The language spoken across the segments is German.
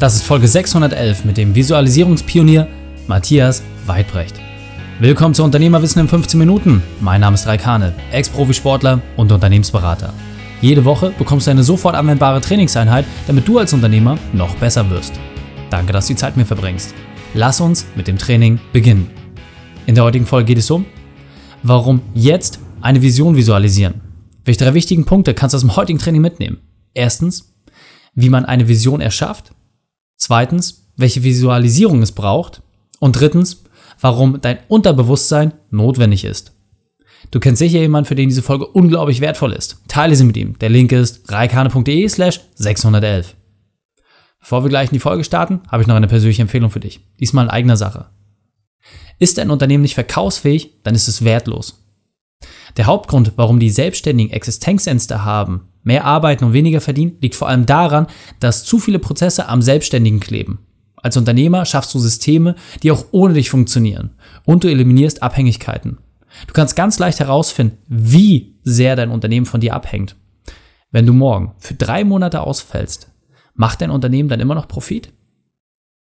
Das ist Folge 611 mit dem Visualisierungspionier Matthias Weidbrecht. Willkommen zu Unternehmerwissen in 15 Minuten. Mein Name ist Raikane, Ex-Profisportler und Unternehmensberater. Jede Woche bekommst du eine sofort anwendbare Trainingseinheit, damit du als Unternehmer noch besser wirst. Danke, dass du die Zeit mir verbringst. Lass uns mit dem Training beginnen. In der heutigen Folge geht es um, warum jetzt eine Vision visualisieren. Welche drei wichtigen Punkte kannst du aus dem heutigen Training mitnehmen? Erstens, wie man eine Vision erschafft. Zweitens, welche Visualisierung es braucht. Und drittens, warum dein Unterbewusstsein notwendig ist. Du kennst sicher jemanden, für den diese Folge unglaublich wertvoll ist. Teile sie mit ihm. Der Link ist reikane.de slash 611. Bevor wir gleich in die Folge starten, habe ich noch eine persönliche Empfehlung für dich. Diesmal in eigener Sache. Ist dein Unternehmen nicht verkaufsfähig, dann ist es wertlos. Der Hauptgrund, warum die Selbstständigen Existenzängste haben, mehr arbeiten und weniger verdienen, liegt vor allem daran, dass zu viele Prozesse am Selbstständigen kleben. Als Unternehmer schaffst du Systeme, die auch ohne dich funktionieren und du eliminierst Abhängigkeiten. Du kannst ganz leicht herausfinden, wie sehr dein Unternehmen von dir abhängt. Wenn du morgen für drei Monate ausfällst, macht dein Unternehmen dann immer noch Profit?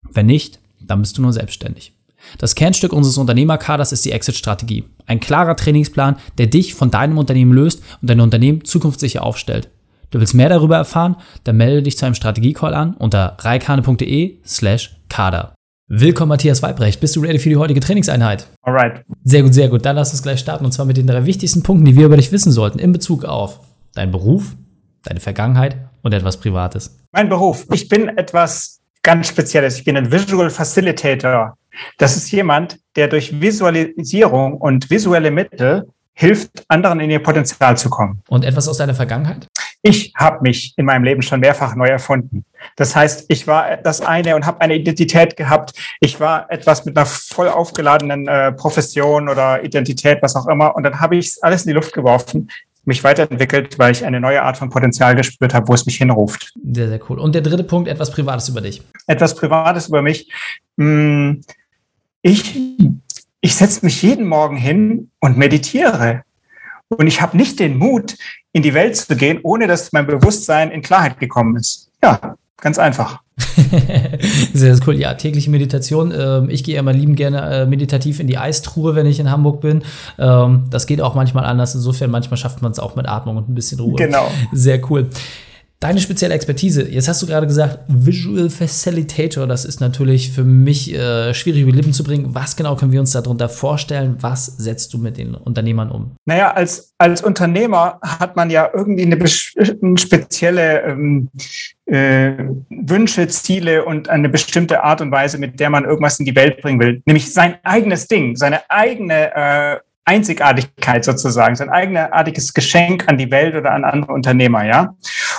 Wenn nicht, dann bist du nur selbstständig. Das Kernstück unseres Unternehmerkaders ist die Exit-Strategie. Ein klarer Trainingsplan, der dich von deinem Unternehmen löst und dein Unternehmen zukunftssicher aufstellt. Du willst mehr darüber erfahren? Dann melde dich zu einem Strategiecall an unter reikane.de slash kader. Willkommen, Matthias Weibrecht. Bist du ready für die heutige Trainingseinheit? Alright. Sehr gut, sehr gut. Dann lass uns gleich starten und zwar mit den drei wichtigsten Punkten, die wir über dich wissen sollten in Bezug auf deinen Beruf, deine Vergangenheit und etwas Privates. Mein Beruf. Ich bin etwas ganz Spezielles. Ich bin ein Visual Facilitator. Das ist jemand, der durch Visualisierung und visuelle Mittel hilft, anderen in ihr Potenzial zu kommen. Und etwas aus deiner Vergangenheit? Ich habe mich in meinem Leben schon mehrfach neu erfunden. Das heißt, ich war das eine und habe eine Identität gehabt. Ich war etwas mit einer voll aufgeladenen äh, Profession oder Identität, was auch immer. Und dann habe ich alles in die Luft geworfen, mich weiterentwickelt, weil ich eine neue Art von Potenzial gespürt habe, wo es mich hinruft. Sehr, sehr cool. Und der dritte Punkt, etwas Privates über dich. Etwas Privates über mich. Hm, ich, ich setze mich jeden Morgen hin und meditiere. Und ich habe nicht den Mut, in die Welt zu gehen, ohne dass mein Bewusstsein in Klarheit gekommen ist. Ja, ganz einfach. sehr, sehr cool. Ja, tägliche Meditation. Ähm, ich gehe immer lieben gerne äh, meditativ in die Eistruhe, wenn ich in Hamburg bin. Ähm, das geht auch manchmal anders. Insofern, manchmal schafft man es auch mit Atmung und ein bisschen Ruhe. Genau. Sehr cool. Deine spezielle Expertise, jetzt hast du gerade gesagt, Visual Facilitator, das ist natürlich für mich äh, schwierig über Lippen zu bringen. Was genau können wir uns darunter vorstellen? Was setzt du mit den Unternehmern um? Naja, als, als Unternehmer hat man ja irgendwie eine, eine spezielle ähm, äh, Wünsche, Ziele und eine bestimmte Art und Weise, mit der man irgendwas in die Welt bringen will. Nämlich sein eigenes Ding, seine eigene äh, Einzigartigkeit sozusagen, sein eigenartiges Geschenk an die Welt oder an andere Unternehmer, ja.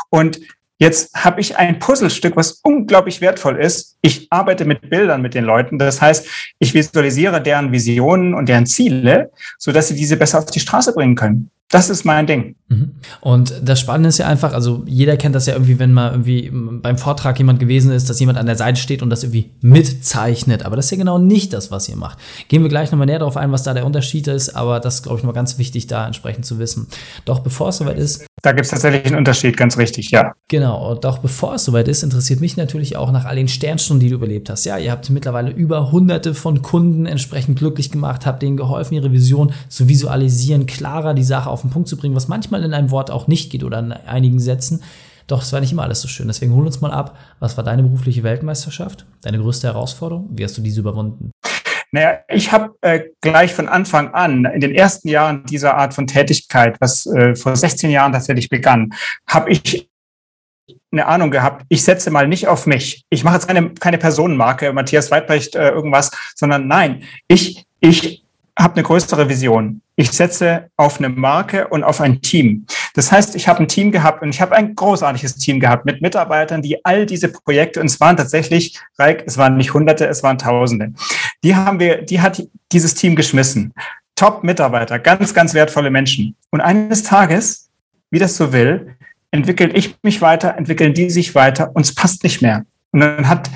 Und Jetzt habe ich ein Puzzlestück, was unglaublich wertvoll ist. Ich arbeite mit Bildern mit den Leuten. Das heißt, ich visualisiere deren Visionen und deren Ziele, so dass sie diese besser auf die Straße bringen können. Das ist mein Ding. Mhm. Und das Spannende ist ja einfach, also jeder kennt das ja irgendwie, wenn mal irgendwie beim Vortrag jemand gewesen ist, dass jemand an der Seite steht und das irgendwie mitzeichnet. Aber das ist ja genau nicht das, was ihr macht. Gehen wir gleich nochmal näher darauf ein, was da der Unterschied ist, aber das ist, glaube ich, mal ganz wichtig, da entsprechend zu wissen. Doch bevor es soweit ist. Da gibt es tatsächlich einen Unterschied, ganz richtig, ja. Genau, doch bevor es soweit ist, interessiert mich natürlich auch nach all den Sternstunden, die du überlebt hast. Ja, ihr habt mittlerweile über hunderte von Kunden entsprechend glücklich gemacht, habt denen geholfen, ihre Vision zu visualisieren, klarer die Sache auf auf den Punkt zu bringen, was manchmal in einem Wort auch nicht geht oder in einigen Sätzen. Doch es war nicht immer alles so schön. Deswegen hol uns mal ab. Was war deine berufliche Weltmeisterschaft? Deine größte Herausforderung? Wie hast du diese überwunden? Naja, ich habe äh, gleich von Anfang an, in den ersten Jahren dieser Art von Tätigkeit, was äh, vor 16 Jahren tatsächlich begann, habe ich eine Ahnung gehabt, ich setze mal nicht auf mich. Ich mache jetzt keine, keine Personenmarke, Matthias Weidbrecht, äh, irgendwas, sondern nein, ich, ich habe eine größere Vision. Ich setze auf eine Marke und auf ein Team. Das heißt, ich habe ein Team gehabt und ich habe ein großartiges Team gehabt mit Mitarbeitern, die all diese Projekte, und es waren tatsächlich, Reik, es waren nicht Hunderte, es waren Tausende. Die haben wir, die hat dieses Team geschmissen. Top-Mitarbeiter, ganz, ganz wertvolle Menschen. Und eines Tages, wie das so will, entwickle ich mich weiter, entwickeln die sich weiter und es passt nicht mehr. Und dann hat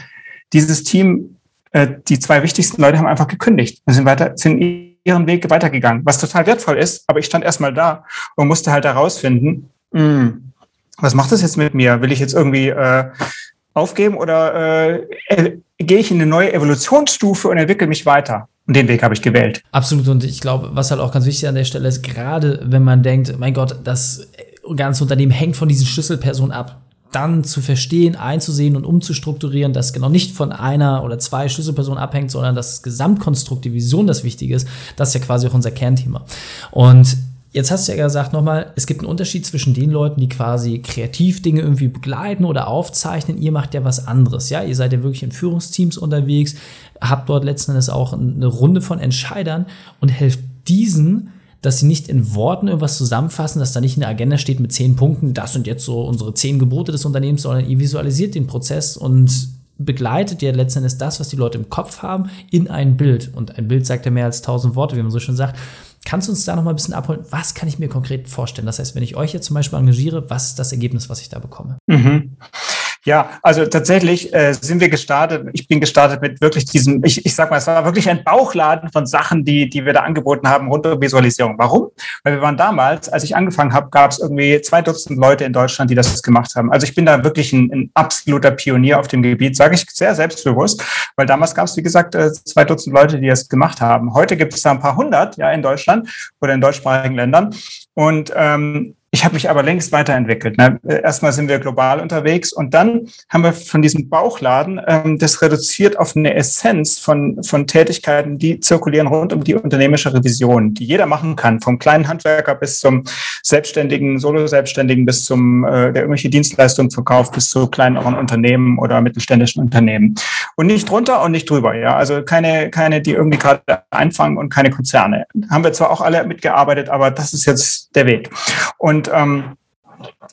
dieses Team, äh, die zwei wichtigsten Leute haben einfach gekündigt und sind weiter, sind ihren Weg weitergegangen, was total wertvoll ist, aber ich stand erstmal da und musste halt herausfinden, hm, was macht das jetzt mit mir? Will ich jetzt irgendwie äh, aufgeben oder äh, gehe ich in eine neue Evolutionsstufe und entwickle mich weiter? Und den Weg habe ich gewählt. Absolut. Und ich glaube, was halt auch ganz wichtig an der Stelle ist, gerade wenn man denkt, mein Gott, das ganze Unternehmen hängt von diesen Schlüsselpersonen ab dann zu verstehen, einzusehen und umzustrukturieren, dass genau nicht von einer oder zwei Schlüsselpersonen abhängt, sondern das Gesamtkonstrukt, die Vision das Wichtige ist, das ist ja quasi auch unser Kernthema. Und Jetzt hast du ja gesagt nochmal, es gibt einen Unterschied zwischen den Leuten, die quasi kreativ Dinge irgendwie begleiten oder aufzeichnen. Ihr macht ja was anderes, ja. Ihr seid ja wirklich in Führungsteams unterwegs, habt dort letzten Endes auch eine Runde von Entscheidern und helft diesen, dass sie nicht in Worten irgendwas zusammenfassen, dass da nicht in der Agenda steht mit zehn Punkten, das sind jetzt so unsere zehn Gebote des Unternehmens, sondern ihr visualisiert den Prozess und begleitet ja letzten Endes das, was die Leute im Kopf haben, in ein Bild. Und ein Bild sagt ja mehr als tausend Worte, wie man so schön sagt. Kannst du uns da noch mal ein bisschen abholen? Was kann ich mir konkret vorstellen? Das heißt, wenn ich euch jetzt zum Beispiel engagiere, was ist das Ergebnis, was ich da bekomme? Mhm. Ja, also tatsächlich äh, sind wir gestartet. Ich bin gestartet mit wirklich diesem, ich, ich sag mal, es war wirklich ein Bauchladen von Sachen, die, die wir da angeboten haben rund um Visualisierung. Warum? Weil wir waren damals, als ich angefangen habe, gab es irgendwie zwei Dutzend Leute in Deutschland, die das gemacht haben. Also ich bin da wirklich ein, ein absoluter Pionier auf dem Gebiet, sage ich sehr selbstbewusst, weil damals gab es, wie gesagt, äh, zwei Dutzend Leute, die das gemacht haben. Heute gibt es da ein paar hundert, ja, in Deutschland oder in deutschsprachigen Ländern. Und ähm, ich habe mich aber längst weiterentwickelt. Ne? Erstmal sind wir global unterwegs und dann haben wir von diesem Bauchladen ähm, das reduziert auf eine Essenz von, von Tätigkeiten, die zirkulieren rund um die unternehmerische Revision, die jeder machen kann, vom kleinen Handwerker bis zum selbstständigen, Solo-Selbstständigen bis zum, äh, der irgendwelche Dienstleistungen verkauft, bis zu kleineren Unternehmen oder mittelständischen Unternehmen. Und nicht drunter und nicht drüber, ja. Also keine, keine, die irgendwie gerade einfangen und keine Konzerne. Haben wir zwar auch alle mitgearbeitet, aber das ist jetzt der Weg. Und und ähm,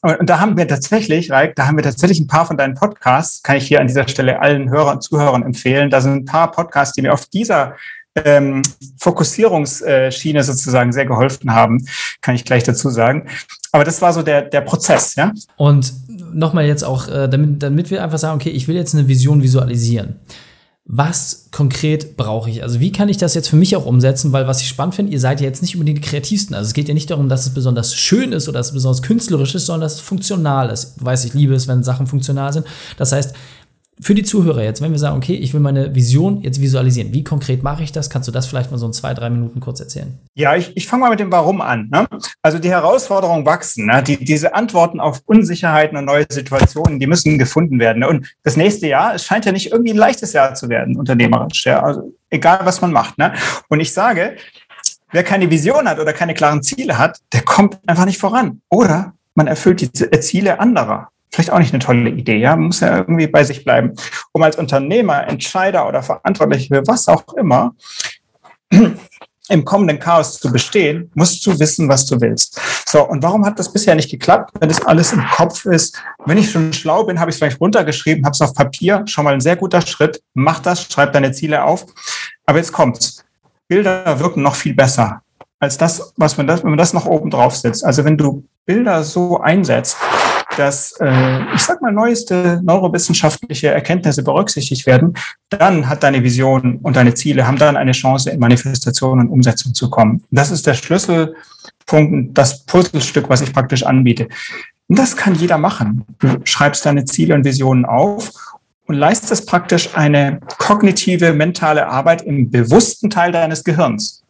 und da haben wir tatsächlich, Raik, da haben wir tatsächlich ein paar von deinen Podcasts, kann ich hier an dieser Stelle allen Hörern und Zuhörern empfehlen. Da sind ein paar Podcasts, die mir auf dieser ähm, Fokussierungsschiene sozusagen sehr geholfen haben, kann ich gleich dazu sagen. Aber das war so der, der Prozess, ja. Und nochmal jetzt auch, äh, damit, damit wir einfach sagen, okay, ich will jetzt eine Vision visualisieren was konkret brauche ich? Also wie kann ich das jetzt für mich auch umsetzen? Weil was ich spannend finde, ihr seid ja jetzt nicht unbedingt die kreativsten. Also es geht ja nicht darum, dass es besonders schön ist oder dass es besonders künstlerisch ist, sondern dass es funktional ist. Du weißt, ich liebe es, wenn Sachen funktional sind. Das heißt, für die Zuhörer jetzt, wenn wir sagen, okay, ich will meine Vision jetzt visualisieren, wie konkret mache ich das? Kannst du das vielleicht mal so in zwei, drei Minuten kurz erzählen? Ja, ich, ich fange mal mit dem Warum an. Ne? Also die Herausforderungen wachsen. Ne? Die, diese Antworten auf Unsicherheiten und neue Situationen, die müssen gefunden werden. Ne? Und das nächste Jahr, es scheint ja nicht irgendwie ein leichtes Jahr zu werden, unternehmerisch. Ja? Also egal, was man macht. Ne? Und ich sage, wer keine Vision hat oder keine klaren Ziele hat, der kommt einfach nicht voran. Oder man erfüllt die Ziele anderer vielleicht auch nicht eine tolle Idee. Ja, muss ja irgendwie bei sich bleiben. Um als Unternehmer, Entscheider oder Verantwortlich für was auch immer im kommenden Chaos zu bestehen, musst du wissen, was du willst. So, und warum hat das bisher nicht geklappt, wenn das alles im Kopf ist? Wenn ich schon schlau bin, habe ich es vielleicht runtergeschrieben, habe es auf Papier, schon mal ein sehr guter Schritt. Mach das, schreib deine Ziele auf. Aber jetzt kommt's. Bilder wirken noch viel besser als das, was man das, wenn man das noch oben drauf setzt. Also wenn du Bilder so einsetzt, dass, äh, ich sag mal, neueste neurowissenschaftliche Erkenntnisse berücksichtigt werden, dann hat deine Vision und deine Ziele haben dann eine Chance, in Manifestation und Umsetzung zu kommen. Das ist der Schlüsselpunkt, das Puzzlestück, was ich praktisch anbiete. Und das kann jeder machen. Du schreibst deine Ziele und Visionen auf und leistest praktisch eine kognitive, mentale Arbeit im bewussten Teil deines Gehirns.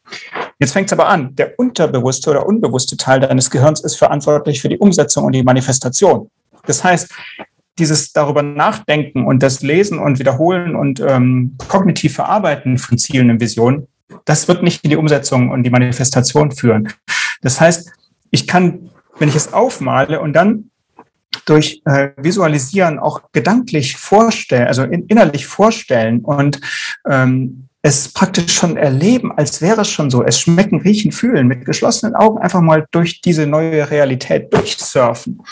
Jetzt fängt es aber an. Der unterbewusste oder unbewusste Teil deines Gehirns ist verantwortlich für die Umsetzung und die Manifestation. Das heißt, dieses darüber nachdenken und das Lesen und Wiederholen und ähm, kognitiv Verarbeiten von Zielen und Visionen, das wird nicht in die Umsetzung und die Manifestation führen. Das heißt, ich kann, wenn ich es aufmale und dann durch äh, Visualisieren auch gedanklich vorstellen, also in, innerlich vorstellen und ähm, es praktisch schon erleben, als wäre es schon so. Es schmecken, riechen, fühlen, mit geschlossenen Augen einfach mal durch diese neue Realität durchsurfen.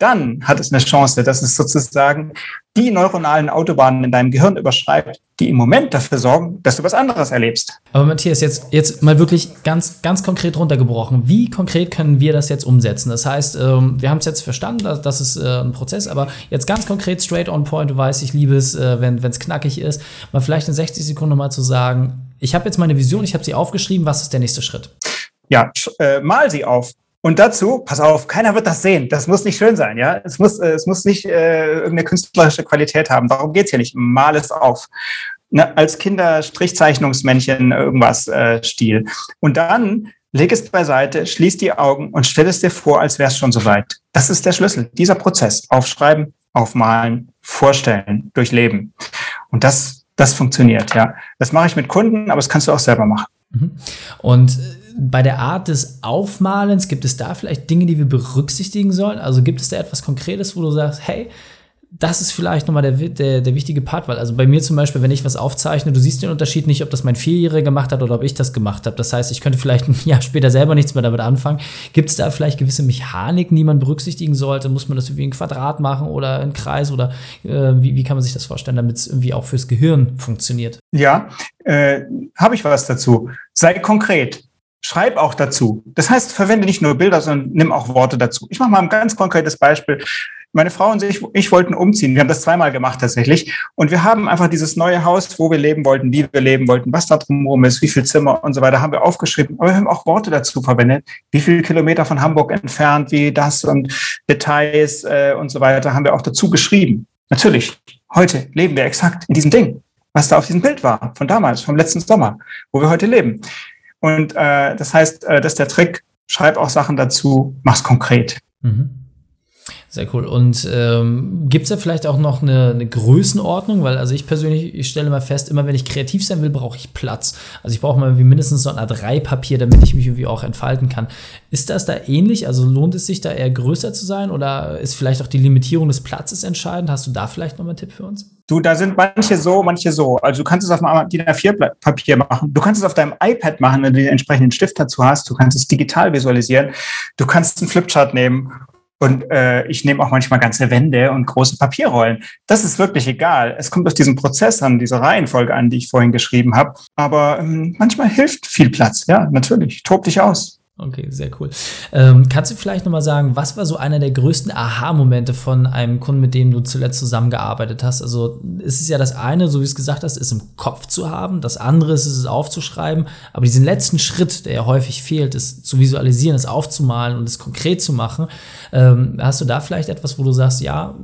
Dann hat es eine Chance, dass es sozusagen die neuronalen Autobahnen in deinem Gehirn überschreibt, die im Moment dafür sorgen, dass du was anderes erlebst. Aber Matthias, jetzt, jetzt mal wirklich ganz, ganz konkret runtergebrochen. Wie konkret können wir das jetzt umsetzen? Das heißt, ähm, wir haben es jetzt verstanden, dass, das ist äh, ein Prozess, aber jetzt ganz konkret, straight on point, du weißt, ich liebe es, äh, wenn es knackig ist, mal vielleicht in 60 Sekunden nochmal zu sagen, ich habe jetzt meine Vision, ich habe sie aufgeschrieben, was ist der nächste Schritt? Ja, äh, mal sie auf Und dazu, pass auf, keiner wird das sehen. Das muss nicht schön sein, ja. Es muss, äh, es muss nicht äh, irgendeine künstlerische Qualität haben. Darum geht's hier nicht. Mal es auf. Ne, als Kinderstrichzeichnungsmännchen irgendwas äh, Stil. Und dann leg es beiseite, schließ die Augen und stell es dir vor, als wäre es schon soweit. Das ist der Schlüssel, dieser Prozess. Aufschreiben, aufmalen, vorstellen, durchleben. Und das, das funktioniert, ja. Das mache ich mit Kunden, aber das kannst du auch selber machen. Mhm. Und bei der Art des Aufmalens, gibt es da vielleicht Dinge, die wir berücksichtigen sollen? Also gibt es da etwas Konkretes, wo du sagst, hey, das ist vielleicht nochmal der, der, der wichtige Part, weil also bei mir zum Beispiel, wenn ich was aufzeichne, du siehst den Unterschied nicht, ob das mein Vierjähriger gemacht hat oder ob ich das gemacht habe. Das heißt, ich könnte vielleicht ein Jahr später selber nichts mehr damit anfangen. Gibt es da vielleicht gewisse Mechaniken, die man berücksichtigen sollte? Muss man das irgendwie in Quadrat machen oder in Kreis oder äh, wie, wie kann man sich das vorstellen, damit es irgendwie auch fürs Gehirn funktioniert? Ja, äh, habe ich was dazu. Sei konkret. Schreib auch dazu. Das heißt, verwende nicht nur Bilder, sondern nimm auch Worte dazu. Ich mache mal ein ganz konkretes Beispiel. Meine Frau und ich, ich wollten umziehen. Wir haben das zweimal gemacht tatsächlich. Und wir haben einfach dieses neue Haus, wo wir leben wollten, wie wir leben wollten, was da drumherum ist, wie viel Zimmer und so weiter, haben wir aufgeschrieben. Aber wir haben auch Worte dazu verwendet. Wie viele Kilometer von Hamburg entfernt, wie das und Details äh, und so weiter, haben wir auch dazu geschrieben. Natürlich, heute leben wir exakt in diesem Ding, was da auf diesem Bild war, von damals, vom letzten Sommer, wo wir heute leben. Und äh, das heißt, äh, das ist der Trick, schreib auch Sachen dazu, mach's konkret. Mhm. Sehr cool. Und ähm, gibt es da vielleicht auch noch eine, eine, Größenordnung? Weil also ich persönlich, ich stelle mal fest, immer wenn ich kreativ sein will, brauche ich Platz. Also ich brauche mal irgendwie mindestens so ein A3-Papier, damit ich mich irgendwie auch entfalten kann. Ist das da ähnlich? Also lohnt es sich da eher größer zu sein oder ist vielleicht auch die Limitierung des Platzes entscheidend? Hast du da vielleicht noch mal einen Tipp für uns? Du, da sind manche so, manche so. Also du kannst es auf einem DIN A4-Papier machen. Du kannst es auf deinem iPad machen, wenn du den entsprechenden Stift dazu hast. Du kannst es digital visualisieren. Du kannst einen Flipchart nehmen und äh, ich nehme auch manchmal ganze Wände und große Papierrollen. Das ist wirklich egal. Es kommt aus diesem Prozess an, dieser Reihenfolge an, die ich vorhin geschrieben habe. Aber ähm, manchmal hilft viel Platz. Ja, natürlich. Tob dich aus. Okay, sehr cool. Ähm, kannst du vielleicht nochmal sagen, was war so einer der größten Aha-Momente von einem Kunden, mit dem du zuletzt zusammengearbeitet hast? Also es ist ja das eine, so wie es gesagt hast, ist im Kopf zu haben. Das andere ist es aufzuschreiben. Aber diesen letzten Schritt, der ja häufig fehlt, ist zu visualisieren, es aufzumalen und es konkret zu machen. Ähm, hast du da vielleicht etwas, wo du sagst, ja,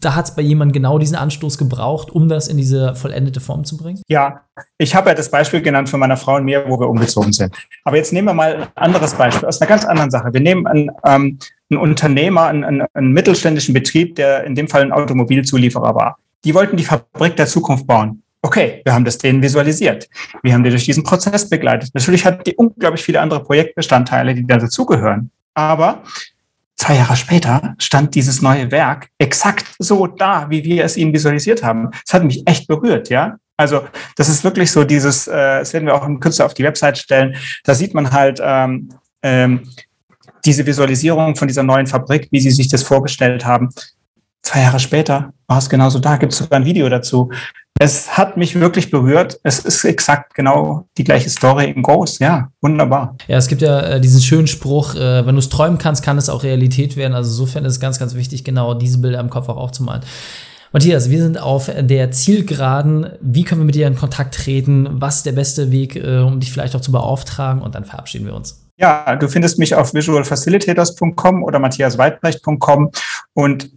da hat es bei jemandem genau diesen Anstoß gebraucht, um das in diese vollendete Form zu bringen? Ja, ich habe ja das Beispiel genannt von meiner Frau und mir, wo wir umgezogen sind. Aber jetzt nehmen wir mal ein anderes Beispiel aus einer ganz anderen Sache. Wir nehmen einen, ähm, einen Unternehmer, einen, einen, einen mittelständischen Betrieb, der in dem Fall ein Automobilzulieferer war. Die wollten die Fabrik der Zukunft bauen. Okay, wir haben das denen visualisiert. Wir haben die durch diesen Prozess begleitet. Natürlich hat die unglaublich viele andere Projektbestandteile, die da dazugehören. Aber Zwei Jahre später stand dieses neue Werk exakt so da, wie wir es ihnen visualisiert haben. Es hat mich echt berührt, ja. Also das ist wirklich so dieses, äh, das werden wir auch im Künstler auf die Website stellen. Da sieht man halt ähm, ähm, diese Visualisierung von dieser neuen Fabrik, wie sie sich das vorgestellt haben. Zwei Jahre später war es genauso da. Gibt es sogar ein Video dazu. Es hat mich wirklich berührt. Es ist exakt genau die gleiche Story in Ghost. Ja, wunderbar. Ja, es gibt ja äh, diesen schönen Spruch, äh, wenn du es träumen kannst, kann es auch Realität werden. Also insofern ist es ganz, ganz wichtig, genau diese Bilder im Kopf auch aufzumalen. Matthias, wir sind auf der Zielgeraden. Wie können wir mit dir in Kontakt treten? Was ist der beste Weg, äh, um dich vielleicht auch zu beauftragen? Und dann verabschieden wir uns. Ja, du findest mich auf visualfacilitators.com oder matthiasweidbrecht.com und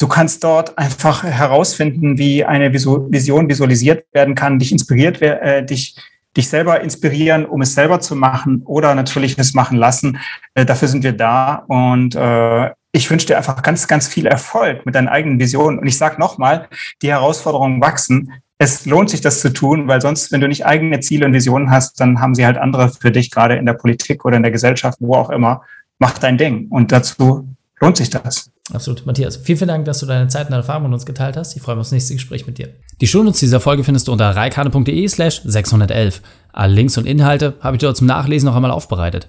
Du kannst dort einfach herausfinden, wie eine Vision visualisiert werden kann, dich inspiriert, äh, dich, dich selber inspirieren, um es selber zu machen oder natürlich es machen lassen. Äh, dafür sind wir da und äh, ich wünsche dir einfach ganz, ganz viel Erfolg mit deinen eigenen Visionen. Und ich sage nochmal, die Herausforderungen wachsen. Es lohnt sich, das zu tun, weil sonst, wenn du nicht eigene Ziele und Visionen hast, dann haben sie halt andere für dich, gerade in der Politik oder in der Gesellschaft, wo auch immer. Mach dein Ding. Und dazu lohnt sich das. Absolut. Matthias, vielen, vielen Dank, dass du deine Zeit und deine Erfahrungen mit uns geteilt hast. Ich freue mich aufs nächste Gespräch mit dir. Die Shownotes dieser Folge findest du unter reikane.de slash 611. Alle Links und Inhalte habe ich dort zum Nachlesen noch einmal aufbereitet.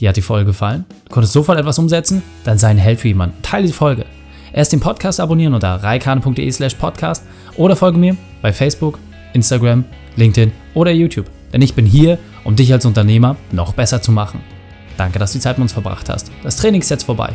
Dir hat die Folge gefallen? Du konntest sofort etwas umsetzen? Dann sei ein Held für jemanden. Teile die Folge. Erst den Podcast abonnieren unter reikane.de slash podcast oder folge mir bei Facebook, Instagram, LinkedIn oder YouTube. Denn ich bin hier, um dich als Unternehmer noch besser zu machen. Danke, dass du die Zeit mit uns verbracht hast. Das Training ist jetzt vorbei.